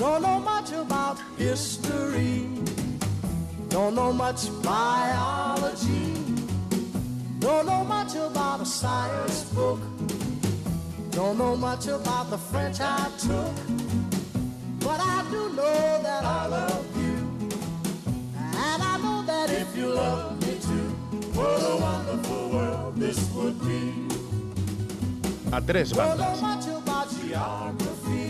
Don't know much about history. Don't know much biology. Don't know much about a science book. Don't know much about the French I took. But I do know that I love you. And I know that if you love me too, what a wonderful world this would be. A tres Don't know much about geography.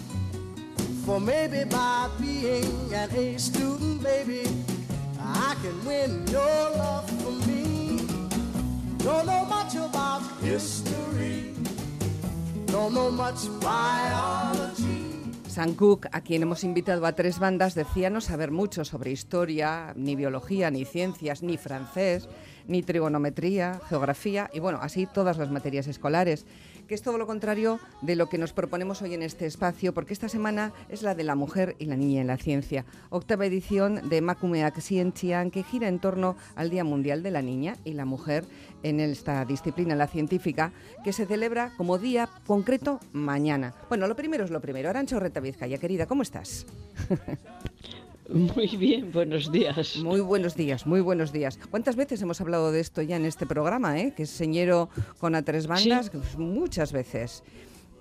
For maybe by being an A student, baby, I can win your love for me. Don't know much about history, don't know much biology. Sam Cooke, a quien hemos invitado a tres bandas, decía no saber mucho sobre historia, ni biología, ni ciencias, ni francés, ni trigonometría, geografía y bueno, así todas las materias escolares, que es todo lo contrario de lo que nos proponemos hoy en este espacio, porque esta semana es la de la mujer y la niña en la ciencia. Octava edición de Scientian, que gira en torno al Día Mundial de la Niña y la Mujer en esta disciplina, la científica, que se celebra como día concreto mañana. Bueno, lo primero es lo primero. Arancha Orreta Vizcaya, querida, ¿cómo estás? Muy bien, buenos días. Muy buenos días, muy buenos días. ¿Cuántas veces hemos hablado de esto ya en este programa, eh? que es señero con a tres bandas? Pues muchas veces.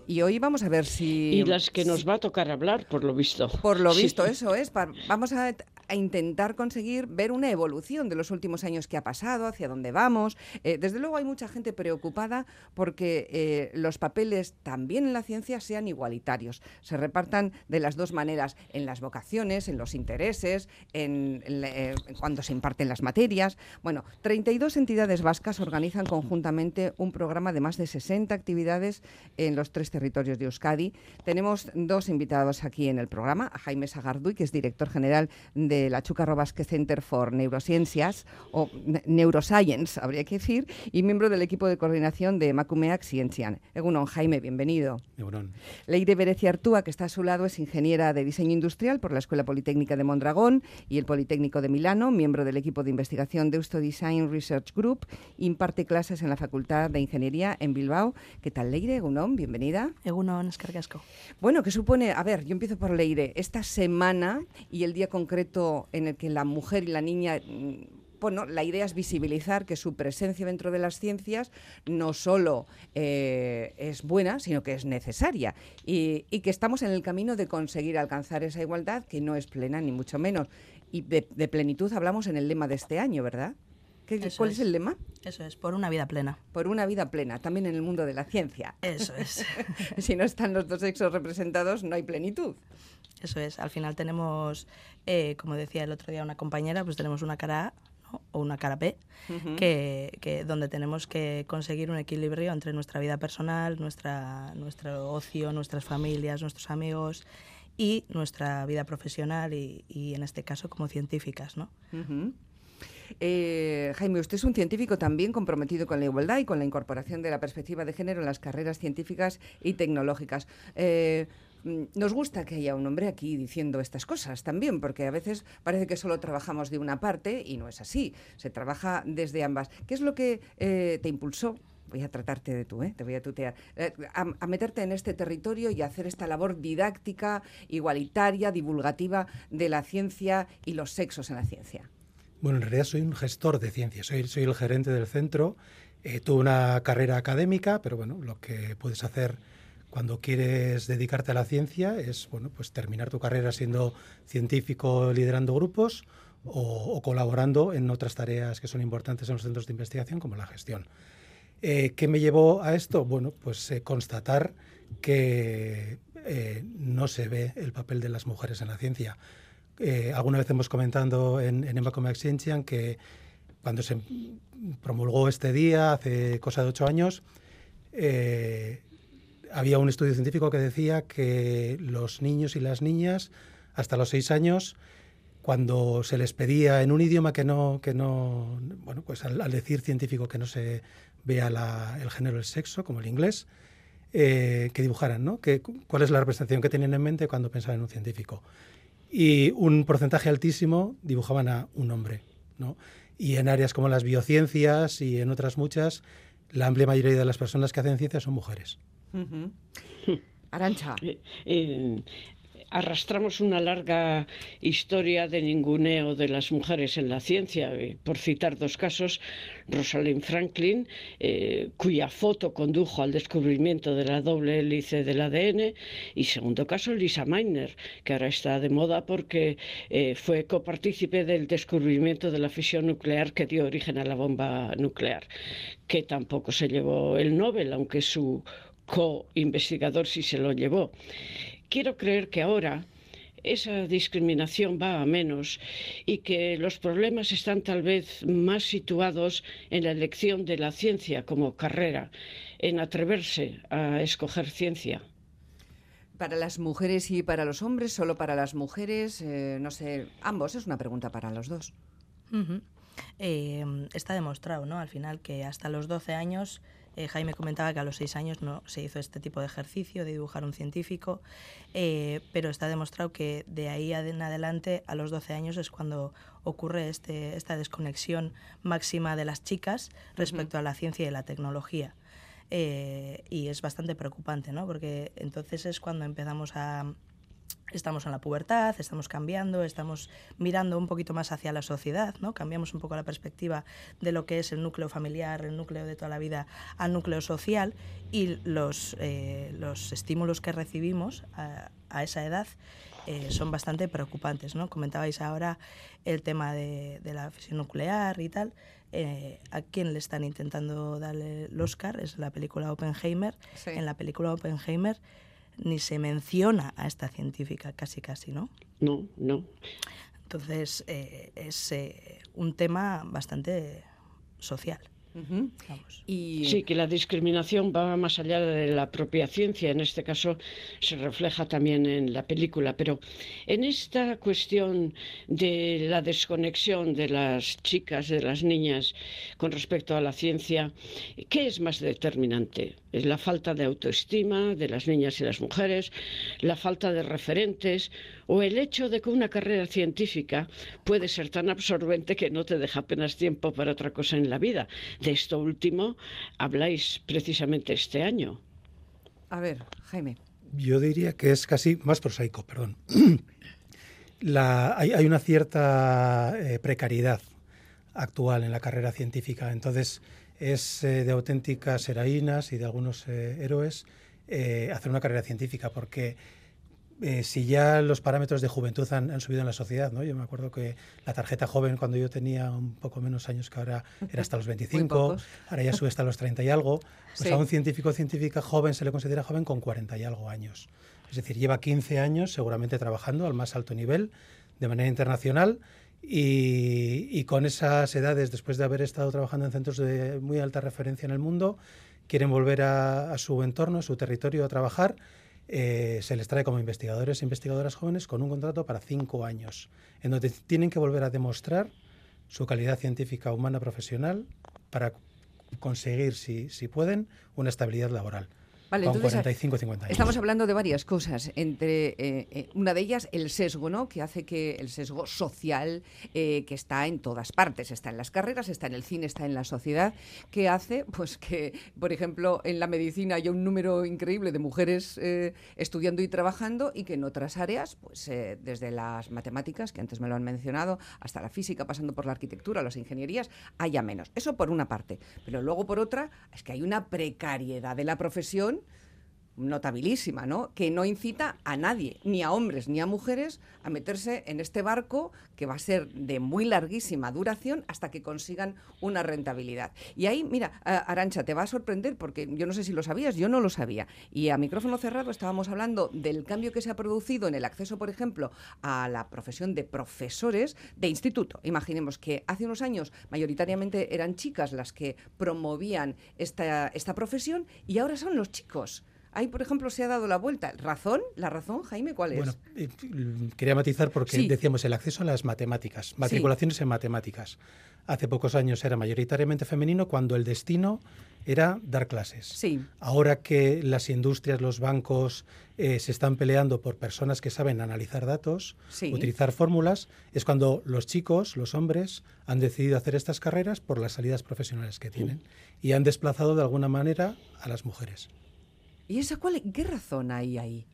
Y hoy vamos a ver si... Y las que nos va a tocar hablar, por lo visto. Por lo Sí. visto, eso es. Vamos a, a intentar conseguir ver una evolución de los últimos años que ha pasado, hacia dónde vamos. Eh, desde luego hay mucha gente preocupada porque eh, los papeles también en la ciencia sean igualitarios, se repartan de las dos maneras, en las vocaciones, en los intereses, en, en eh, cuando se imparten las materias. Bueno, 32 entidades vascas organizan conjuntamente un programa de más de 60 actividades en los tres territorios de Euskadi. Tenemos dos invitados aquí en el programa, a Jaime Sagarduy, que es director general de la Chucarro Basque Center for Neurociencias, o Ne- Neuroscience, habría que decir, y miembro del equipo de coordinación de Macumeac Ciencian. Egunon, Jaime, bienvenido. Egunon. Leire Berecia Artúa, que está a su lado, es ingeniera de diseño industrial por la Escuela Politécnica de Mondragón y el Politécnico de Milano, miembro del equipo de investigación de Eusto Design Research Group, imparte clases en la Facultad de Ingeniería en Bilbao. ¿Qué tal, Leire? Egunon, bienvenida. Egunon, eskerrik asko. Bueno, ¿qué supone? A ver, yo empiezo por Leire. Esta semana y el día concreto en el que la mujer y la niña. mm, Bueno, la idea es visibilizar que su presencia dentro de las ciencias no solo eh, es buena, sino que es necesaria y, y que estamos en el camino de conseguir alcanzar esa igualdad que no es plena ni mucho menos. Y de, de plenitud hablamos en el lema de este año, ¿verdad? ¿Qué- Eso ¿Cuál es. es. el lema? Eso es, por una vida plena. Por una vida plena, también en el mundo de la ciencia. Eso es. si no están los dos sexos representados, no hay plenitud. Eso es. Al final tenemos, eh, como decía el otro día una compañera, pues tenemos una cara A ¿no? o una cara B, que, que donde tenemos que conseguir un equilibrio entre nuestra vida personal, nuestra, nuestro ocio, nuestras familias, nuestros amigos y nuestra vida profesional y, y en este caso como científicas, ¿no? Eh, Jaime, usted es un científico también comprometido con la igualdad y con la incorporación de la perspectiva de género en las carreras científicas y tecnológicas. Eh, nos gusta que haya un hombre aquí diciendo estas cosas también, porque a veces parece que solo trabajamos de una parte y no es así. Se trabaja desde ambas. ¿Qué es lo que eh, te impulsó? Voy a tratarte de tú, ¿eh? te voy a tutear. eh, a, meterte en este territorio y a hacer esta labor didáctica, igualitaria, divulgativa de la ciencia y los sexos en la ciencia. Bueno, en realidad soy un gestor de ciencias, soy, soy el gerente del centro. Eh, tuve una carrera académica, pero bueno, lo que puedes hacer cuando quieres dedicarte a la ciencia es bueno, pues terminar tu carrera siendo científico liderando grupos o, o colaborando en otras tareas que son importantes en los centros de investigación, como la gestión. Eh, ¿Qué me llevó a esto? Bueno, pues eh, constatar que eh, no se ve el papel de las mujeres en la ciencia. Eh, alguna vez hemos comentado en, en Emma Comex Scientiam que cuando se promulgó este día, hace cosa de ocho años, eh, había un estudio científico que decía que los niños y las niñas hasta los seis años, cuando se les pedía en un idioma que no, que no bueno, pues al, decir científico que no se vea el género, el sexo, como el inglés, eh, que dibujaran, ¿no? ¿Cuál es la representación que tenían en mente cuando pensaban en un científico? Y un porcentaje altísimo dibujaban a un hombre, ¿no? Y en áreas como las biociencias y en otras muchas, la amplia mayoría de las personas que hacen ciencia son mujeres. Arancha. Eh, eh, arrastramos una larga historia de ninguneo de las mujeres en la ciencia. Eh, por citar dos casos, Rosalind Franklin, eh, cuya foto condujo al descubrimiento de la doble hélice del ADN, y segundo caso, Lisa Meitner, que ahora está de moda porque eh, fue copartícipe del descubrimiento de la fisión nuclear que dio origen a la bomba nuclear, que tampoco se llevó el Nobel, aunque su co-investigador sí se lo llevó quiero creer que ahora esa discriminación va a menos y que los problemas están tal vez más situados en la elección de la ciencia como carrera, en atreverse a escoger ciencia. Para las mujeres y para los hombres, solo para las mujeres, eh, no sé, ambos, es una pregunta para los dos. Eh, está demostrado, ¿no? Al final que hasta los 12 años eh, Jaime comentaba que a los seis años no se hizo este tipo de ejercicio de dibujar un científico, eh, pero está demostrado que de ahí en adelante, a los 12 años, es cuando ocurre este, esta desconexión máxima de las chicas respecto a la ciencia y la tecnología. Eh, y es bastante preocupante, ¿no? porque entonces es cuando empezamos a, estamos en la pubertad, estamos cambiando, estamos mirando un poquito más hacia la sociedad, ¿no? Cambiamos un poco la perspectiva de lo que es el núcleo familiar, el núcleo de toda la vida, al núcleo social y los, eh, los estímulos que recibimos a, esa edad eh, son bastante preocupantes, ¿no? Comentabais ahora el tema de, la fisión nuclear y tal. Eh, a quién le están intentando darle el Oscar es la película Oppenheimer. En la película Oppenheimer ni se menciona a esta científica, casi casi, ¿no? No, no. Entonces eh, es eh, un tema bastante social. Y... Sí, que la discriminación va más allá de la propia ciencia, en este caso se refleja también en la película, pero en esta cuestión de la desconexión de las chicas, de las niñas con respecto a la ciencia, ¿qué es más determinante? ¿Es la falta de autoestima de las niñas y las mujeres, la falta de referentes o el hecho de que una carrera científica puede ser tan absorbente que no te deja apenas tiempo para otra cosa en la vida? De esto último habláis precisamente este año. A ver, Jaime. Yo diría que es casi más prosaico, perdón. hay, una cierta eh, precariedad actual en la carrera científica. Entonces, es eh, de auténticas heroínas y de algunos eh, héroes eh, hacer una carrera científica, porque si ya los parámetros de juventud han, subido en la sociedad, ¿no? Yo me acuerdo que la tarjeta joven cuando yo tenía un poco menos años que ahora era hasta los 25, ahora ya sube hasta los 30 y algo, pues a un científico o científica joven se le considera joven con 40 y algo años. Es decir, lleva 15 años seguramente trabajando al más alto nivel de manera internacional y, con esas edades, después de haber estado trabajando en centros de muy alta referencia en el mundo, quieren volver a, su entorno, a su territorio a trabajar. Eh, se les trae como investigadores e investigadoras jóvenes con un contrato para cinco años, en donde tienen que volver a demostrar su calidad científica humana profesional para conseguir, si, si pueden, una estabilidad laboral. Vale, con 45 50 años. Estamos hablando de varias cosas. Entre eh, eh, una de ellas, el sesgo, ¿no? Que hace que el sesgo social, eh, que está en todas partes, está en las carreras, está en el cine, está en la sociedad, que hace, pues que, por ejemplo, en la medicina hay un número increíble de mujeres estudiando y trabajando y que en otras áreas, pues desde las matemáticas, que antes me lo han mencionado, hasta la física, pasando por la arquitectura, las ingenierías, haya menos. Eso por una parte. Pero luego por otra, es que hay una precariedad de la profesión notabilísima, ¿no? Que no incita a nadie, ni a hombres ni a mujeres, a meterse en este barco que va a ser de muy larguísima duración hasta que consigan una rentabilidad. Y ahí, mira, Arancha, te va a sorprender porque yo no sé si lo sabías, yo no lo sabía. Y a micrófono cerrado estábamos hablando del cambio que se ha producido en el acceso, por ejemplo, a la profesión de profesores de instituto. Imaginemos que hace unos años mayoritariamente eran chicas las que promovían esta, esta profesión y ahora son los chicos Ahí, por ejemplo, se ha dado la vuelta. ¿Razón? ¿La razón, Jaime, cuál es? Bueno, eh, quería matizar porque Sí. decíamos el acceso a las matemáticas, matriculaciones en matemáticas. Hace pocos años era mayoritariamente femenino cuando el destino era dar clases. Sí. Ahora que las industrias, los bancos eh, se están peleando por personas que saben analizar datos, Sí. utilizar fórmulas, es cuando los chicos, los hombres, han decidido hacer estas carreras por las salidas profesionales que tienen y han desplazado de alguna manera a las mujeres. ¿Y esa cuál, qué razón hay ahí?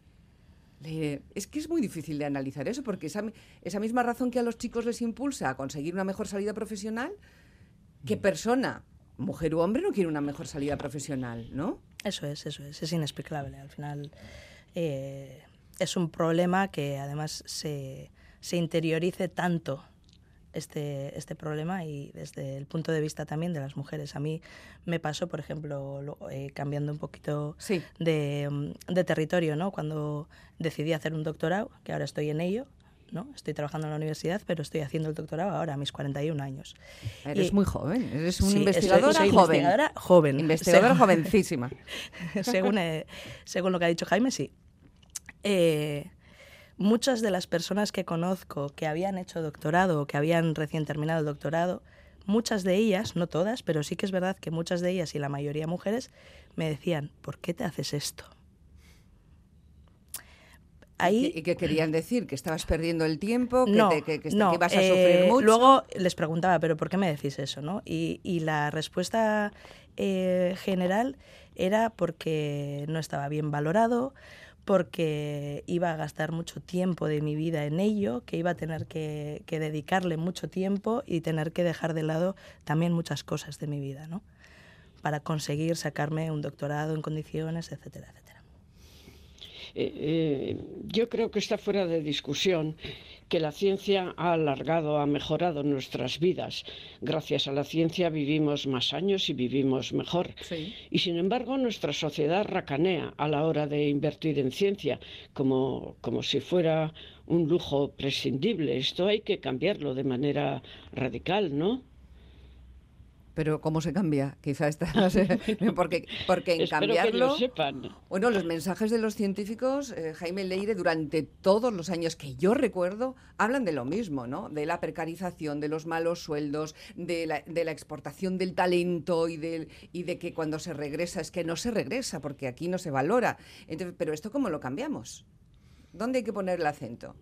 Le- es que es muy difícil de analizar eso, porque esa, esa misma razón que a los chicos les impulsa a conseguir una mejor salida profesional, Mm. ¿qué persona, mujer u hombre, no quiere una mejor salida profesional, no? Eso es, eso es, es inexplicable. Al final eh, es un problema que además se, se interiorice tanto este, este problema y desde el punto de vista también de las mujeres. A mí me pasó, por ejemplo, lo- eh, cambiando un poquito Sí. de, mm, de territorio, ¿no? Cuando decidí hacer un doctorado, que ahora estoy en ello, ¿no? Estoy trabajando en la universidad, pero estoy haciendo el doctorado ahora a mis 41 años. Eres Y- muy joven, eres una Sí, investigadora soy- soy joven. investigadora joven. Investigadora Según- jovencísima. según, eh, según lo que ha dicho Jaime, sí. Eh, muchas de las personas que conozco que habían hecho doctorado o que habían recién terminado el doctorado, muchas de ellas, no todas, pero sí que es verdad que muchas de ellas y la mayoría mujeres me decían, ¿por qué te haces esto? Ahí, ¿Y qué querían decir? ¿Que estabas perdiendo el tiempo? ¿Que, no, te- que- que- no, que ibas a eh, sufrir mucho? Luego les preguntaba, ¿pero por qué me decís eso? ¿no? Y, y la respuesta eh, general era porque no estaba bien valorado, porque iba a gastar mucho tiempo de mi vida en ello, que iba a tener que, dedicarle mucho tiempo y tener que dejar de lado también muchas cosas de mi vida, ¿no? Para conseguir sacarme un doctorado en condiciones, etcétera, etcétera. Eh, eh, yo creo que está fuera de discusión que la ciencia ha alargado, ha mejorado nuestras vidas. Gracias a la ciencia vivimos más años y vivimos mejor. Sí. Y sin embargo, nuestra sociedad racanea a la hora de invertir en ciencia, como, como si fuera un lujo prescindible. Esto hay que cambiarlo de manera radical, ¿no? Pero ¿cómo se cambia? Quizá está... porque, porque en Espero que cambiarlo... lo sepan. Bueno, los mensajes de los científicos, eh, Jaime Leire, durante todos los años que yo recuerdo, hablan de lo mismo, ¿no? De la precarización, de los malos sueldos, de la, de la exportación del talento y, del, y de que cuando se regresa es que no se regresa, porque aquí no se valora. Entonces, pero ¿esto cómo lo cambiamos? ¿Dónde hay que poner el acento?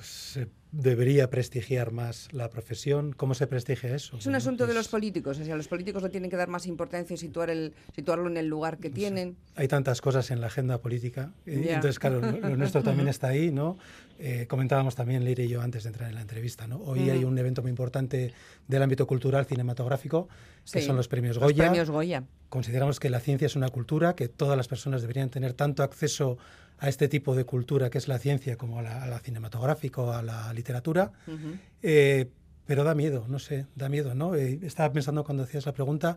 Se debería prestigiar más la profesión. ¿Cómo se prestigia eso? Es un asunto de pues los políticos, o sea, los políticos le tienen que dar más importancia y situar el, situarlo en el lugar que tienen. Hay tantas cosas en la agenda política. eh. Entonces, claro, lo nuestro también está ahí, ¿no? Eh, comentábamos también, Leire y yo, antes de entrar en la entrevista, ¿no? Hoy hay un evento muy importante del ámbito cultural cinematográfico, que Sí, son los premios Los Goya. premios Goya. Consideramos que la ciencia es una cultura, que todas las personas deberían tener tanto acceso a este tipo de cultura que es la ciencia como a la, a la cinematográfica o a la literatura. Ujú. Eh, pero da miedo, no sé, da miedo, ¿no? Eh, estaba pensando cuando hacías la pregunta,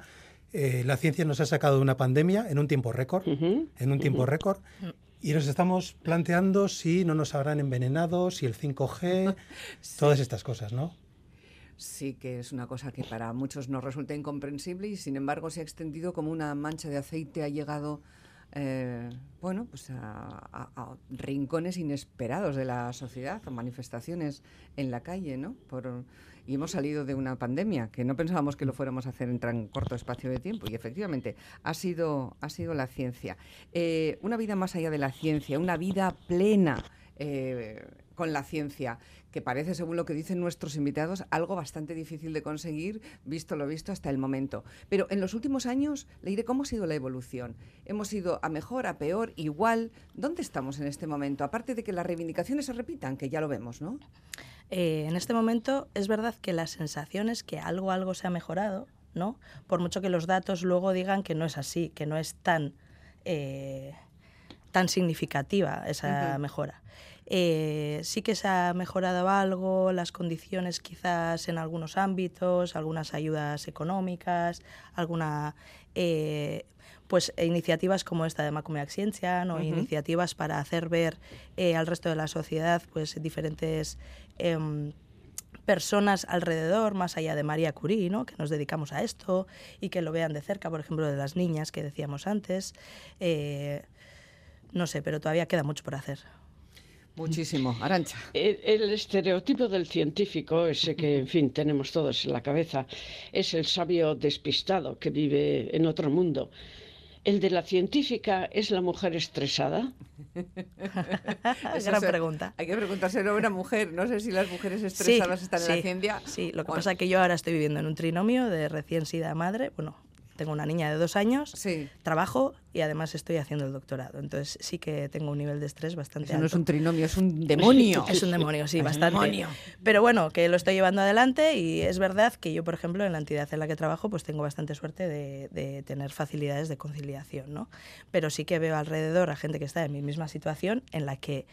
eh, la ciencia nos ha sacado de una pandemia en un tiempo récord, Ujú. en un tiempo récord, y nos estamos planteando si no nos habrán envenenado, si el 5G, todas estas cosas, ¿no? Sí que es una cosa que para muchos nos resulta incomprensible y sin embargo se ha extendido como una mancha de aceite, ha llegado eh, bueno, pues a, rincones inesperados de la sociedad, manifestaciones en la calle, ¿no? Por, y hemos salido de una pandemia que no pensábamos que lo fuéramos a hacer en tan corto espacio de tiempo y efectivamente ha sido, ha sido la ciencia. Eh, una vida más allá de la ciencia, una vida plena eh, con la ciencia, que parece, según lo que dicen nuestros invitados, algo bastante difícil de conseguir, visto lo visto hasta el momento. Pero en los últimos años, le diré cómo ha sido la evolución. Hemos ido a mejor, a peor, igual. ¿Dónde estamos en este momento? Aparte de que las reivindicaciones se repitan, que ya lo vemos, ¿no? Eh, en este momento es verdad que la sensación es que algo, algo se ha mejorado, ¿no? Por mucho que los datos luego digan que no es así, que no es tan, eh, tan significativa esa mejora. Eh, sí que se ha mejorado algo, las condiciones quizás en algunos ámbitos, algunas ayudas económicas, alguna eh, pues iniciativas como esta de Macumeac Ciencia, ¿no? Iniciativas para hacer ver eh, al resto de la sociedad pues diferentes em, personas alrededor, más allá de María Curie, ¿no? que nos dedicamos a esto y que lo vean de cerca, por ejemplo, de las niñas que decíamos antes. Eh, no sé, pero todavía queda mucho por hacer. Muchísimo. Arancha. El, el, estereotipo del científico, ese que, en fin, tenemos todos en la cabeza, es el sabio despistado que vive en otro mundo. ¿El de la científica es la mujer estresada? Gran pregunta. Hay que preguntárselo a una mujer. No sé si las mujeres estresadas sí, están sí, en la ciencia. Sí, lo que bueno. pasa es que yo ahora estoy viviendo en un trinomio de recién sida madre. Bueno, tengo una niña de dos años, sí. trabajo y además estoy haciendo el doctorado. Entonces sí que tengo un nivel de estrés bastante Eso alto. no es un trinomio, es un demonio. es un demonio, sí, bastante. Demonio. Pero bueno, que lo estoy llevando adelante y es verdad que yo, por ejemplo, en la entidad en la que trabajo, pues tengo bastante suerte de, de tener facilidades de conciliación, ¿no? Pero sí que veo alrededor a gente que está en mi misma situación en la que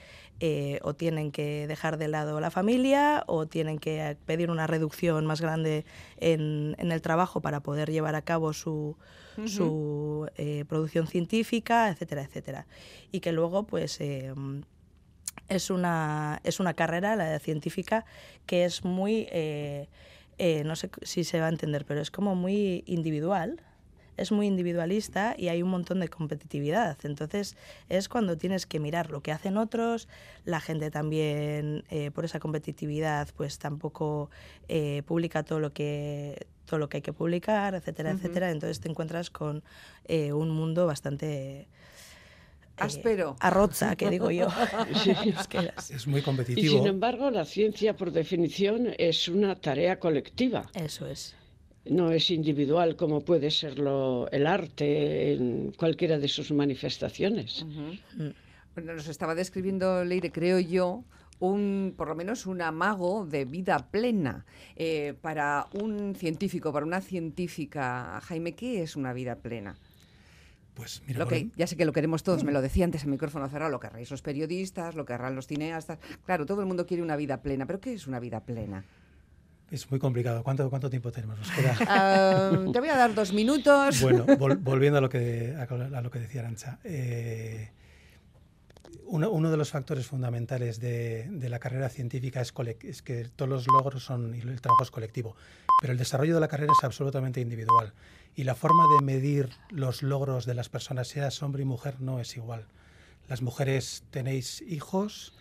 eh, o tienen que dejar de lado la familia o tienen que pedir una reducción más grande en, en el trabajo para poder llevar a cabo su, uh -huh. su eh, producción científica, etcétera, etcétera. Y que luego, pues, eh, es, una, es una carrera, la de científica, que es muy, eh, no sé si se va a entender, pero es como muy individual, es muy individualista y hay un montón de competitividad. Entonces es cuando tienes que mirar lo que hacen otros, la gente también eh, por esa competitividad pues tampoco eh, publica todo lo que todo lo que hay que publicar, etcétera, uh -huh. etcétera. Entonces te encuentras con eh, un mundo bastante áspero. arroza, que digo yo. Sí. es, que es muy competitivo. Y sin embargo, la ciencia, por definición, es una tarea colectiva. Eso es no es individual como puede serlo el arte en cualquiera de sus manifestaciones. Uh -huh. bueno, nos estaba describiendo Leire, creo yo, un, por lo menos un amago de vida plena. Eh, para un científico, para una científica, Jaime, ¿qué es una vida plena? Pues mira, lo que, ya sé que lo queremos todos, me lo decía antes en micrófono cerrado, lo querréis los periodistas, lo querrán los cineastas. Claro, todo el mundo quiere una vida plena, pero ¿qué es una vida plena? Es muy complicado. ¿Cuánto, cuánto tiempo tenemos? Nos queda. Uh, te voy a dar dos minutos. Bueno, vol volviendo a lo que, a, a lo que decía Arancha. Eh, uno, uno, de los factores fundamentales de, de la carrera científica es, es, que todos los logros son y el trabajo es colectivo, pero el desarrollo de la carrera es absolutamente individual y la forma de medir los logros de las personas, seas hombre y mujer, no es igual. Las mujeres tenéis hijos,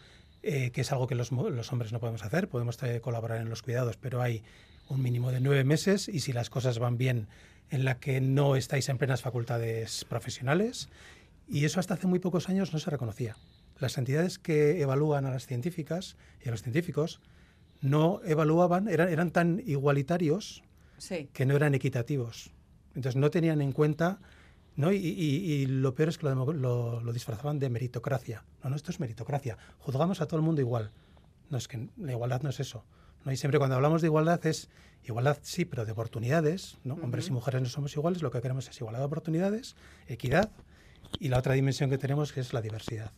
eh, que es algo que los, los, hombres no podemos hacer, podemos colaborar en los cuidados, pero hay un mínimo de nueve meses y si las cosas van bien en la que no estáis en plenas facultades profesionales y eso hasta hace muy pocos años no se reconocía. Las entidades que evalúan a las científicas y a los científicos no evaluaban, eran, eran tan igualitarios sí. que no eran equitativos. Entonces no tenían en cuenta ¿no? Y, y, y, lo peor es que lo, lo, lo, disfrazaban de meritocracia. No, no, esto es meritocracia. Juzgamos a todo el mundo igual. No, es que la igualdad no es eso. ¿no? Y siempre cuando hablamos de igualdad es igualdad, sí, pero de oportunidades. ¿no? Uh -huh. Hombres y mujeres no somos iguales, lo que queremos es igualdad de oportunidades, equidad y la otra dimensión que tenemos que es la diversidad.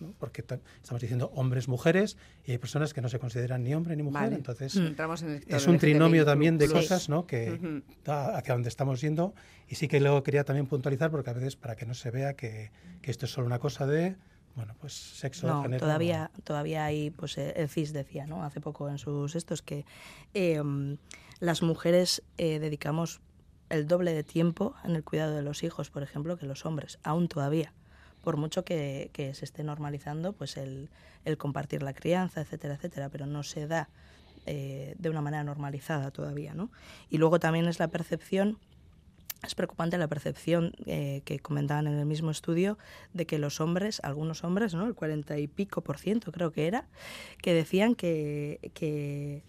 ¿No? Porque estamos diciendo hombres, mujeres, y hay personas que no se consideran ni hombre ni mujer, vale. entonces mm. en es un trinomio también de cosas ¿no? que Uh -huh. da hacia donde estamos yendo, y sí que luego quería también puntualizar, porque a veces para que no se vea que, que esto es solo una cosa de bueno, pues sexo, no, género. Todavía, todavía hay, pues eh, el CIS decía, ¿no? Hace poco en sus estos que eh, las mujeres eh, dedicamos el doble de tiempo en el cuidado de los hijos, por ejemplo, que los hombres, aún todavía por mucho que, se esté normalizando pues el, el, compartir la crianza, etcétera, etcétera, pero no se da eh, de una manera normalizada todavía, ¿no? Y luego también es la percepción, es preocupante la percepción eh, que comentaban en el mismo estudio de que los hombres, algunos hombres, ¿no? El cuarenta y pico por ciento creo que era, que decían que, que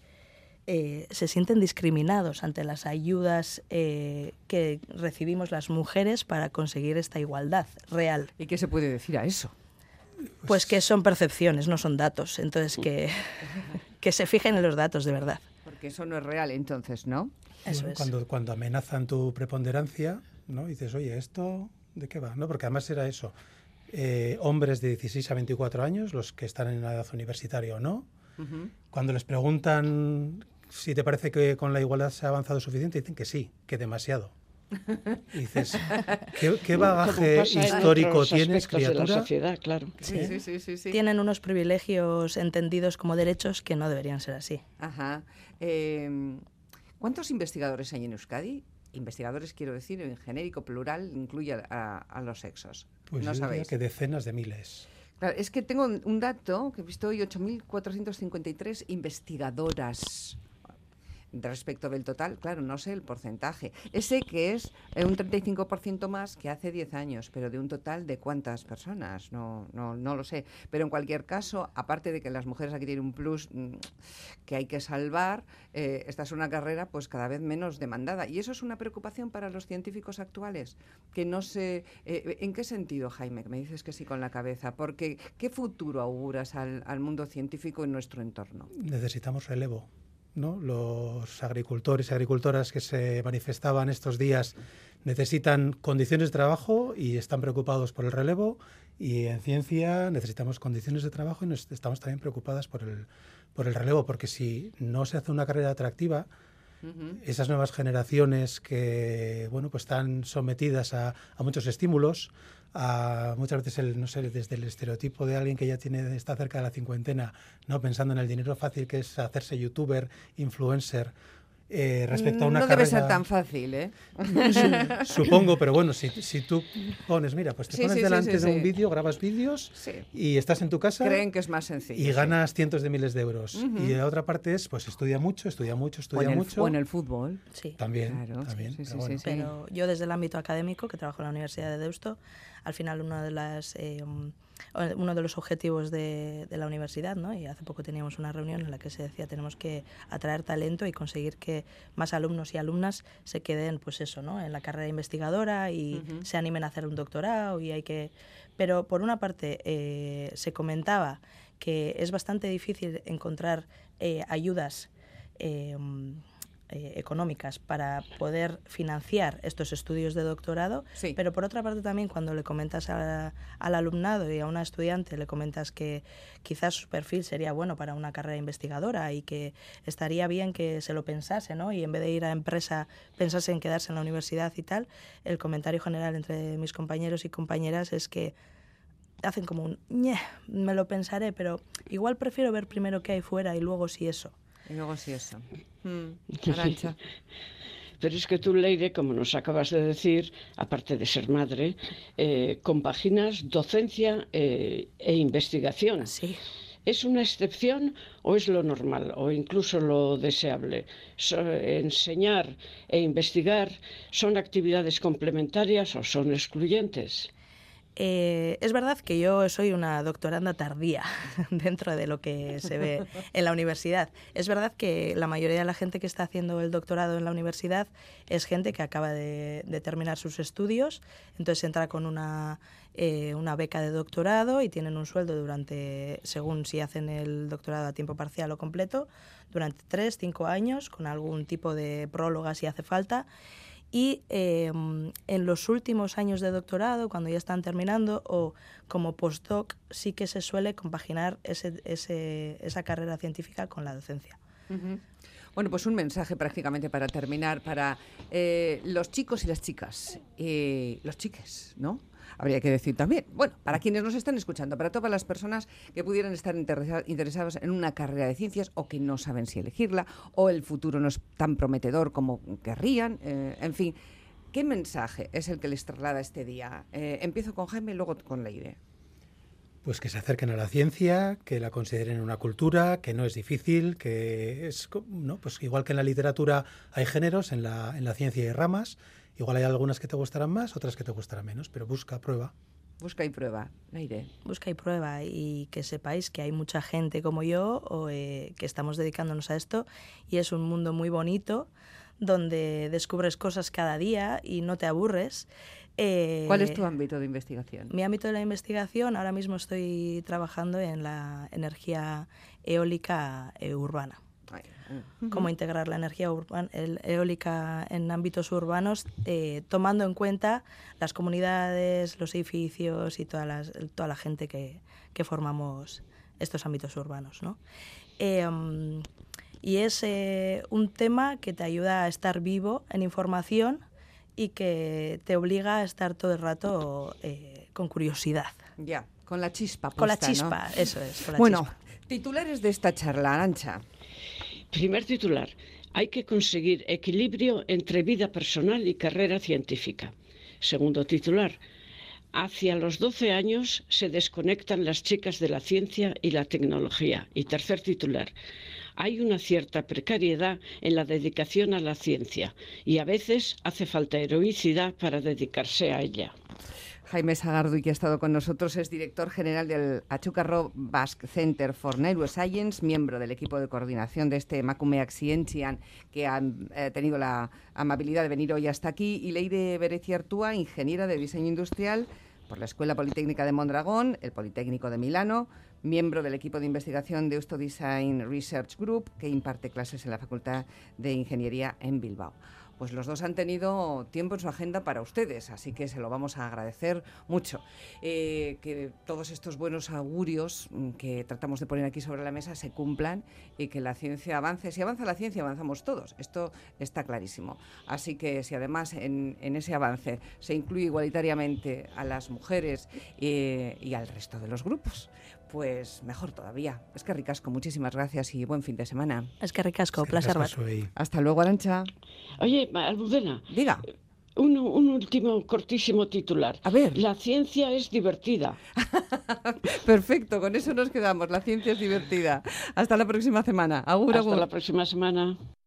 eh, se sienten discriminados ante las ayudas eh, que recibimos las mujeres para conseguir esta igualdad real. ¿Y qué se puede decir a eso? Pues que son percepciones, no son datos. Entonces, que, que se fijen en los datos de verdad. Porque eso no es real, entonces, ¿no? Eso bueno, es. Cuando, cuando amenazan tu preponderancia, ¿no? Y dices, oye, ¿esto de qué va? ¿No? Porque además era eso. Eh, hombres de 16 a 24 años, los que están en la edad universitaria o no, uh -huh. cuando les preguntan si te parece que con la igualdad se ha avanzado suficiente, dicen que sí, que demasiado. Y dices, ¿qué, qué bagaje histórico tienes, criatura? De la sociedad, claro. Sí, sí, sí, sí, sí. Tienen unos privilegios entendidos como derechos que no deberían ser así. Ajá. Eh, ¿Cuántos investigadores hay en Euskadi? Investigadores, quiero decir, en genérico plural, incluye a, a los sexos. Pues no yo sabéis. diría que decenas de miles. Claro, es que tengo un dato que he visto hoy, 8.453 investigadoras respecto del total, claro, no sé el porcentaje. Ese que es eh, un 35% más que hace 10 años, pero de un total de cuántas personas, no, no, no lo sé. Pero en cualquier caso, aparte de que las mujeres aquí tienen un plus mm, que hay que salvar, eh, esta es una carrera pues cada vez menos demandada. Y eso es una preocupación para los científicos actuales, que no sé... eh, ¿En qué sentido, Jaime? Me dices que sí con la cabeza. Porque, ¿qué futuro auguras al, al mundo científico en nuestro entorno? Necesitamos relevo. ¿No? Los agricultores y agricultoras que se manifestaban estos días necesitan condiciones de trabajo y están preocupados por el relevo. Y en ciencia necesitamos condiciones de trabajo y nos, estamos también preocupadas por el, por el relevo, porque si no se hace una carrera atractiva, esas nuevas generaciones que bueno pues están sometidas a, muchos estímulos a muchas veces el no sé desde el estereotipo de alguien que ya tiene está cerca de la cincuentena no pensando en el dinero fácil que es hacerse youtuber influencer eh, respecto a una no carrera debe ser tan fácil, ¿eh? supongo pero bueno si, si tú pones mira pues te Sí, pones sí, delante sí, de sí. un vídeo grabas vídeos Sí. y estás en tu casa Creen que es más sencillo. y sí. ganas cientos de miles de euros y la otra parte es pues estudia mucho estudia mucho o estudia el, mucho o en el fútbol. Sí. también Claro, también sí, sí, pero sí, bueno. sí. Pero yo desde el ámbito académico, que trabajo en la Universidad de Deusto, al final uno de, las, eh, um, uno de los objetivos de, de la universidad, ¿no? y hace poco teníamos una reunión en la que se decía tenemos que atraer talento y conseguir que más alumnos y alumnas se queden pues eso, ¿no? en la carrera investigadora y se animen a hacer un doctorado y hay que... Pero por una parte eh, se comentaba que es bastante difícil encontrar eh, ayudas eh, mm, eh, económicas para poder financiar estos estudios de doctorado, Sí. pero por otra parte también cuando le comentas a- al alumnado y a una estudiante, le comentas que quizás su perfil sería bueno para una carrera investigadora y que estaría bien que se lo pensase, ¿no? Y en vez de ir a empresa pensase en quedarse en la universidad y tal, el comentario general entre mis compañeros y compañeras es que hacen como un, "Ñe, me lo pensaré, pero igual prefiero ver primero qué hay fuera y luego si eso. Eso. Mm. Pero es que tú, Leire, como nos acabas de decir, aparte de ser madre, eh, compaginas docencia eh, e investigación. Sí. ¿Es una excepción o es lo normal o incluso lo deseable? So- enseñar e investigar son actividades complementarias o son excluyentes. Eh, es verdad que yo soy una doctoranda tardía dentro de lo que se ve en la universidad. Es verdad que la mayoría de la gente que está haciendo el doctorado en la universidad es gente que acaba de, terminar sus estudios, entonces entra con una, eh, una beca de doctorado y tienen un sueldo durante, según si hacen el doctorado a tiempo parcial o completo, durante tres, cinco años, con algún tipo de próloga si hace falta. Y eh, en los últimos años de doctorado, cuando ya están terminando, o como postdoc, sí que se suele compaginar ese, ese- esa carrera científica con la docencia. Bueno, pues un mensaje prácticamente para terminar para eh, los chicos y las chicas, y los chiques, ¿no? Habría que decir también. Bueno, para quienes nos están escuchando, para todas las personas que pudieran estar interesa- interesados en una carrera de ciencias o que no saben si elegirla o el futuro no es tan prometedor como querrían, eh, en fin. ¿Qué mensaje es el que les traslada este día? Eh, empiezo con Jaime y luego con Leire. Pues que se acerquen a la ciencia, que la consideren una cultura, que no es difícil, que es, ¿no? pues igual que en la literatura hay géneros, en la, en la ciencia hay ramas, igual hay algunas que te gustarán más, otras que te gustarán menos, pero busca, prueba. Busca y prueba. Leire. Busca y prueba y que sepáis que hay mucha gente como yo o, eh, que estamos dedicándonos a esto y es un mundo muy bonito donde descubres cosas cada día y no te aburres. Eh, ¿Cuál es tu ámbito de investigación? Mi ámbito de la investigación, ahora mismo estoy trabajando en la energía eólica eh, urbana. Ay, mm. Cómo integrar la energía urban- el- eólica en ámbitos urbanos, eh, tomando en cuenta las comunidades, los edificios y todas las- toda la gente que, que formamos estos ámbitos urbanos. ¿no? Eh, mm, y es eh, un tema que te ayuda a estar vivo en información y que te obliga a estar todo el rato eh, con curiosidad. Ya, con la chispa. con la chispa, eso es. Con la Bueno, chispa. titulares de esta charla, Arancha. Primer titular. Hay que conseguir equilibrio entre vida personal y carrera científica. Segundo titular. Hacia los 12 años se desconectan las chicas de la ciencia y la tecnología. Y tercer titular. Hay una cierta precariedad en la dedicación a la ciencia y a veces hace falta heroicidad para dedicarse a ella. Jaime Sagarduy, que ha estado con nosotros, es director general del Achucarro Basque Center for Neuroscience, miembro del equipo de coordinación de este Macumeac Scientian, que ha eh, tenido la amabilidad de venir hoy hasta aquí, y Leire Bereciartúa, ingeniera de diseño industrial por la Escuela Politécnica de Mondragón, el Politécnico de Milano, miembro del equipo de investigación de Eusto Design Research Group, que imparte clases en la Facultad de Ingeniería en Bilbao pues los dos han tenido tiempo en su agenda para ustedes, así que se lo vamos a agradecer mucho. Eh, que todos estos buenos augurios mm, que tratamos de poner aquí sobre la mesa se cumplan y que la ciencia avance. Si avanza la ciencia, avanzamos todos. Esto está clarísimo. Así que si además en, en ese avance se incluye igualitariamente a las mujeres eh, y al resto de los grupos, pues mejor todavía. Es que ricasco, muchísimas gracias y buen fin de semana. Es que ricasco, Eskerrik placer asko bat. zuei. Hasta luego, Arancha. Oye, Almudena, Diga. un, un último cortísimo titular. A ver. La ciencia es divertida. Perfecto, con eso nos quedamos. La ciencia es divertida. Hasta la próxima semana. Agur, Hasta agur. la próxima semana.